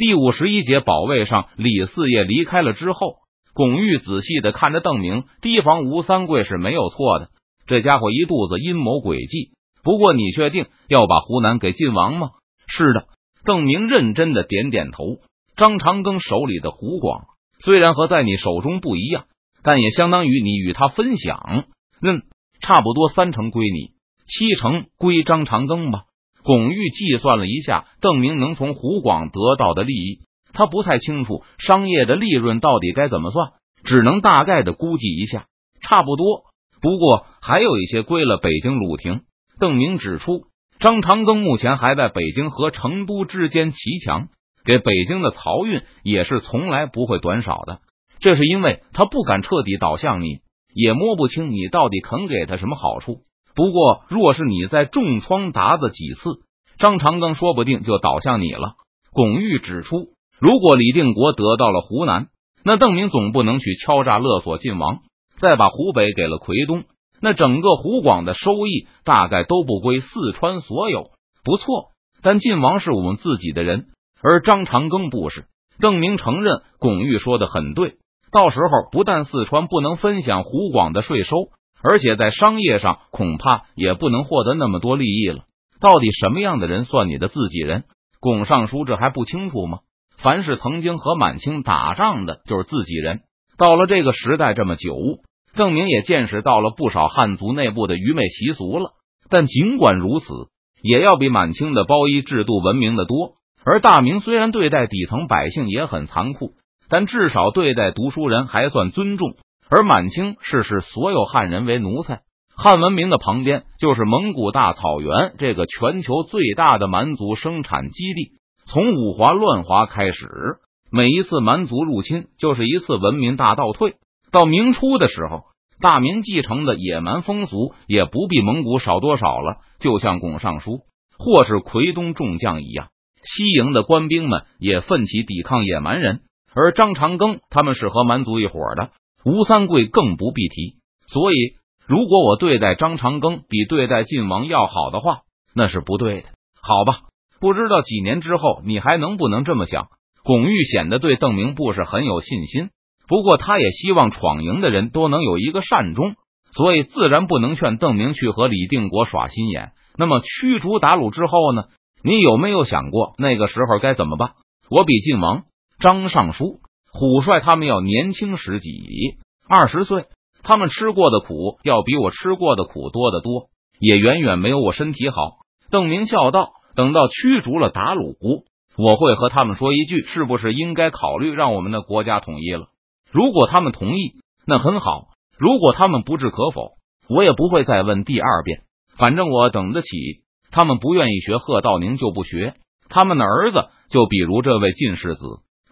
第五十一节保卫上，李四爷离开了之后，巩玉仔细的看着邓明，提防吴三桂是没有错的。这家伙一肚子阴谋诡计。不过，你确定要把湖南给晋王吗？是的。邓明认真的点点头。张长庚手里的湖广虽然和在你手中不一样，但也相当于你与他分享。嗯，差不多三成归你，七成归张长庚吧。巩玉计算了一下，邓明能从湖广得到的利益，他不太清楚商业的利润到底该怎么算，只能大概的估计一下，差不多。不过还有一些归了北京鲁廷。邓明指出，张长庚目前还在北京和成都之间骑墙，给北京的漕运也是从来不会短少的。这是因为他不敢彻底倒向你，也摸不清你到底肯给他什么好处。不过，若是你再重创达子几次，张长庚说不定就倒向你了。巩玉指出，如果李定国得到了湖南，那邓明总不能去敲诈勒索晋王，再把湖北给了奎东。那整个湖广的收益大概都不归四川所有，不错。但晋王是我们自己的人，而张长庚不是。邓明承认巩玉说的很对，到时候不但四川不能分享湖广的税收，而且在商业上恐怕也不能获得那么多利益了。到底什么样的人算你的自己人？巩尚书这还不清楚吗？凡是曾经和满清打仗的，就是自己人。到了这个时代这么久。邓明也见识到了不少汉族内部的愚昧习俗了，但尽管如此，也要比满清的包衣制度文明的多。而大明虽然对待底层百姓也很残酷，但至少对待读书人还算尊重。而满清是视所有汉人为奴才，汉文明的旁边就是蒙古大草原这个全球最大的蛮族生产基地。从五华乱华开始，每一次蛮族入侵就是一次文明大倒退。到明初的时候，大明继承的野蛮风俗也不比蒙古少多少了。就像巩尚书或是奎东众将一样，西营的官兵们也奋起抵抗野蛮人。而张长庚他们是和蛮族一伙的，吴三桂更不必提。所以，如果我对待张长庚比对待晋王要好的话，那是不对的。好吧，不知道几年之后你还能不能这么想？巩玉显得对邓明不是很有信心。不过，他也希望闯营的人都能有一个善终，所以自然不能劝邓明去和李定国耍心眼。那么驱逐鞑虏之后呢？你有没有想过那个时候该怎么办？我比晋王、张尚书、虎帅他们要年轻十几二十岁，他们吃过的苦要比我吃过的苦多得多，也远远没有我身体好。邓明笑道：“等到驱逐了鞑虏，我会和他们说一句，是不是应该考虑让我们的国家统一了？”如果他们同意，那很好；如果他们不置可否，我也不会再问第二遍。反正我等得起。他们不愿意学贺道宁，就不学。他们的儿子，就比如这位晋世子，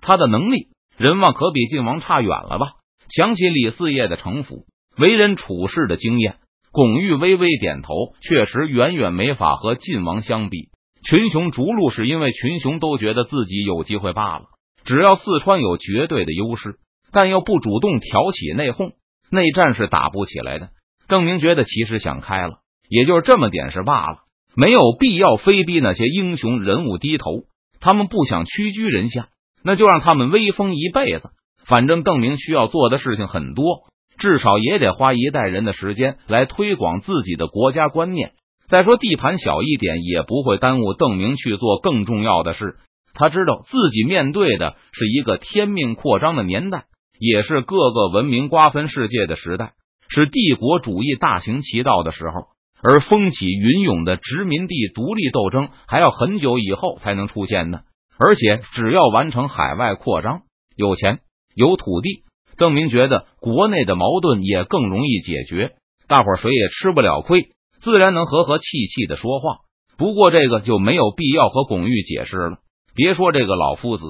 他的能力、人望可比晋王差远了吧？想起李四爷的城府、为人处事的经验，巩玉微微点头，确实远远没法和晋王相比。群雄逐鹿，是因为群雄都觉得自己有机会罢了。只要四川有绝对的优势。但又不主动挑起内讧，内战是打不起来的。郑明觉得其实想开了，也就是这么点事罢了，没有必要非逼那些英雄人物低头。他们不想屈居人下，那就让他们威风一辈子。反正邓明需要做的事情很多，至少也得花一代人的时间来推广自己的国家观念。再说地盘小一点，也不会耽误邓明去做更重要的事。他知道自己面对的是一个天命扩张的年代。也是各个文明瓜分世界的时代，是帝国主义大行其道的时候，而风起云涌的殖民地独立斗争还要很久以后才能出现呢。而且，只要完成海外扩张，有钱有土地，邓明觉得国内的矛盾也更容易解决，大伙谁也吃不了亏，自然能和和气气的说话。不过，这个就没有必要和巩玉解释了。别说这个老夫子，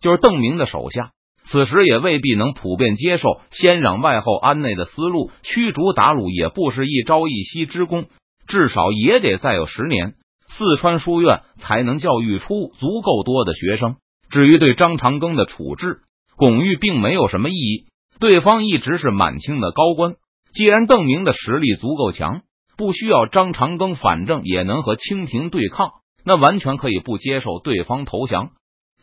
就是邓明的手下。此时也未必能普遍接受先攘外后安内的思路，驱逐鞑虏也不是一朝一夕之功，至少也得再有十年，四川书院才能教育出足够多的学生。至于对张长庚的处置，巩玉并没有什么异议，对方一直是满清的高官，既然邓明的实力足够强，不需要张长庚，反正也能和清廷对抗，那完全可以不接受对方投降。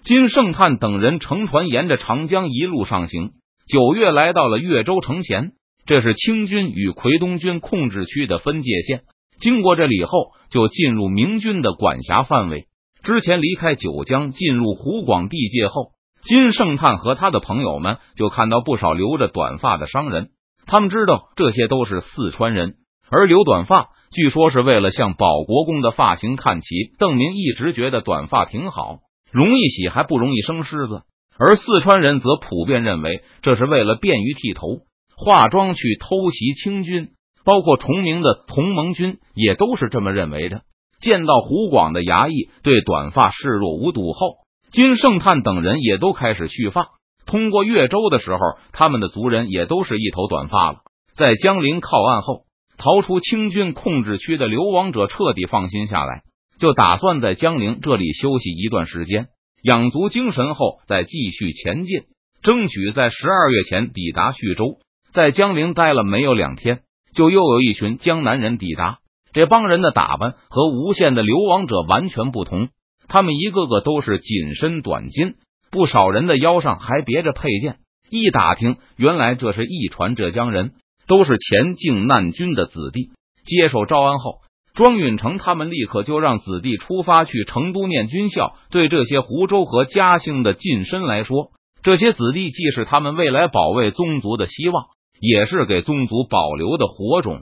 金圣叹等人乘船沿着长江一路上行，九月来到了越州城前，这是清军与奎东军控制区的分界线。经过这里后，就进入明军的管辖范围。之前离开九江，进入湖广地界后，金圣叹和他的朋友们就看到不少留着短发的商人。他们知道这些都是四川人，而留短发据说是为了向保国公的发型看齐。邓明一直觉得短发挺好，容易洗还不容易生虱子，而四川人则普遍认为这是为了便于剃头、化妆去偷袭清军。包括崇明的同盟军也都是这么认为的。见到湖广的衙役对短发视若无睹后，金圣叹等人也都开始蓄发。通过越州的时候，他们的族人也都是一头短发了。在江陵靠岸后，逃出清军控制区的流亡者彻底放心下来，就打算在江陵这里休息一段时间，养足精神后再继续前进，争取在十二月前抵达徐州。在江陵待了没有两天，就又有一群江南人抵达。这帮人的打扮和无限的流亡者完全不同，他们一个个都是紧身短襟。不少人的腰上还别着佩剑，一打听，原来这是一传浙江人，都是前靖难军的子弟。接受诏安后，庄允成他们立刻就让子弟出发去成都念军校。对这些湖州和嘉兴的近身来说，这些子弟既是他们未来保卫宗族的希望，也是给宗族保留的火种。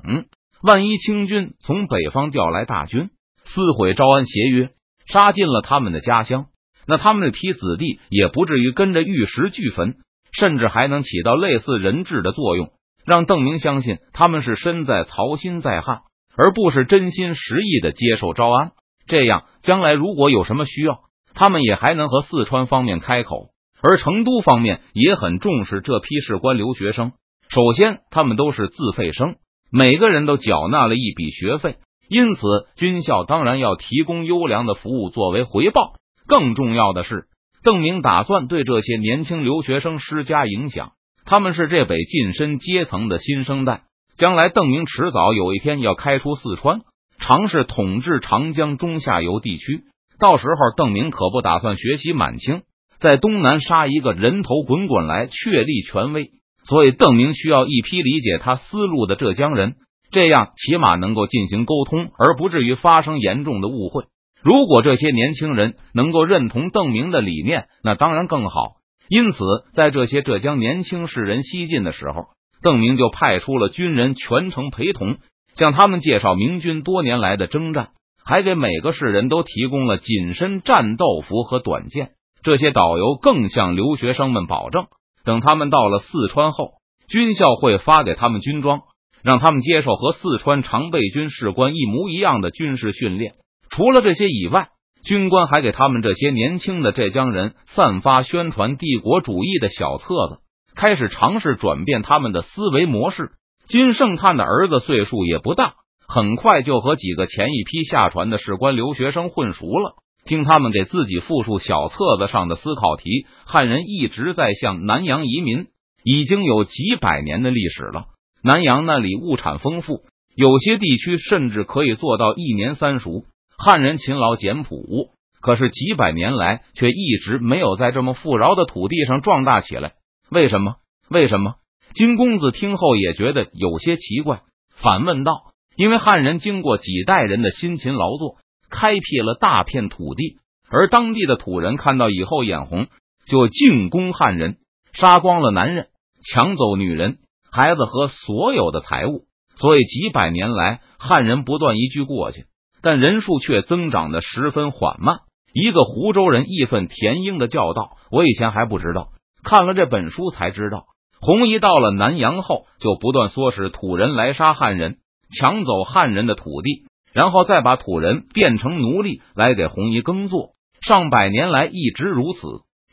万一清军从北方调来大军，撕毁招安协约，杀进了他们的家乡。那他们那批子弟也不至于跟着玉石俱焚，甚至还能起到类似人质的作用，让邓明相信他们是身在曹心在汉，而不是真心实意的接受招安。这样，将来如果有什么需要，他们也还能和四川方面开口。而成都方面也很重视这批士官留学生。首先，他们都是自费生，每个人都缴纳了一笔学费，因此军校当然要提供优良的服务作为回报。更重要的是，邓明打算对这些年轻留学生施加影响。他们是这北近身阶层的新生代，将来邓明迟早有一天要开出四川，尝试统治长江中下游地区。到时候，邓明可不打算学习满清，在东南杀一个人头滚滚来确立权威。所以，邓明需要一批理解他思路的浙江人，这样起码能够进行沟通，而不至于发生严重的误会。如果这些年轻人能够认同邓明的理念，那当然更好。因此，在这些浙江年轻士人西进的时候，邓明就派出了军人全程陪同，向他们介绍明军多年来的征战，还给每个士人都提供了紧身战斗服和短剑。这些导游更向留学生们保证，等他们到了四川后，军校会发给他们军装，让他们接受和四川常备军士官一模一样的军事训练。除了这些以外，军官还给他们这些年轻的浙江人散发宣传帝国主义的小册子，开始尝试转变他们的思维模式。金圣叹的儿子岁数也不大，很快就和几个前一批下船的士官留学生混熟了。听他们给自己复述小册子上的思考题：汉人一直在向南洋移民，已经有几百年的历史了。南洋那里物产丰富，有些地区甚至可以做到一年三熟。汉人勤劳简朴，可是几百年来却一直没有在这么富饶的土地上壮大起来。为什么？为什么？金公子听后也觉得有些奇怪，反问道：“因为汉人经过几代人的辛勤劳作，开辟了大片土地，而当地的土人看到以后眼红，就进攻汉人，杀光了男人，抢走女人、孩子和所有的财物。所以几百年来，汉人不断移居过去。”但人数却增长的十分缓慢。一个湖州人义愤填膺的叫道：“我以前还不知道，看了这本书才知道，红夷到了南阳后，就不断唆使土人来杀汉人，抢走汉人的土地，然后再把土人变成奴隶来给红夷耕作。上百年来一直如此。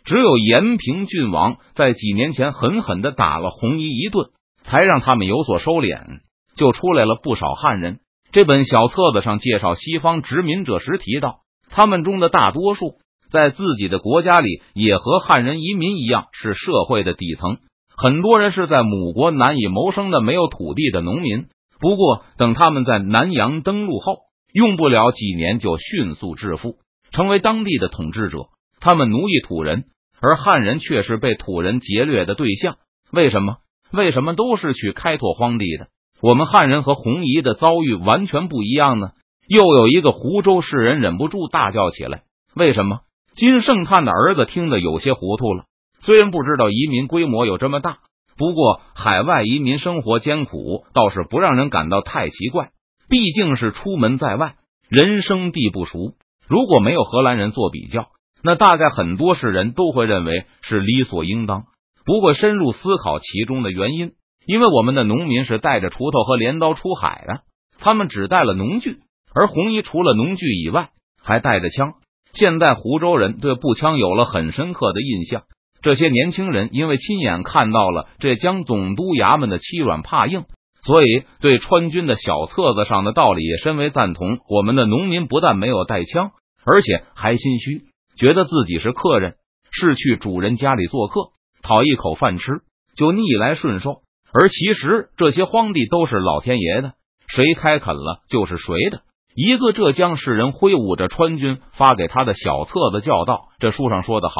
只有延平郡王在几年前狠狠的打了红夷一顿，才让他们有所收敛，就出来了不少汉人。”这本小册子上介绍西方殖民者时提到，他们中的大多数在自己的国家里也和汉人移民一样是社会的底层，很多人是在母国难以谋生的没有土地的农民。不过，等他们在南洋登陆后，用不了几年就迅速致富，成为当地的统治者。他们奴役土人，而汉人却是被土人劫掠的对象。为什么？为什么都是去开拓荒地的？我们汉人和红夷的遭遇完全不一样呢？又有一个湖州士人忍不住大叫起来：“为什么？”金圣叹的儿子听得有些糊涂了。虽然不知道移民规模有这么大，不过海外移民生活艰苦倒是不让人感到太奇怪。毕竟是出门在外，人生地不熟。如果没有荷兰人做比较，那大概很多世人都会认为是理所应当，不会深入思考其中的原因。因为我们的农民是带着锄头和镰刀出海的，他们只带了农具，而红衣除了农具以外还带着枪。现在湖州人对步枪有了很深刻的印象。这些年轻人因为亲眼看到了浙江总督衙门的欺软怕硬。所以，对川军的小册子上的道理也深为赞同。我们的农民不但没有带枪，而且还心虚，觉得自己是客人，是去主人家里做客，讨一口饭吃就逆来顺受。而其实，这些荒地都是老天爷的，谁开垦了就是谁的。一个浙江士人挥舞着川军发给他的小册子，叫道：“这书上说的好，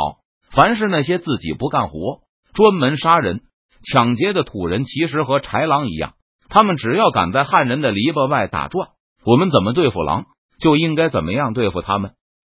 凡是那些自己不干活、专门杀人、抢劫的土人，其实和豺狼一样。”他们只要敢在汉人的篱笆外打转，我们怎么对付狼，就应该怎么样对付他们。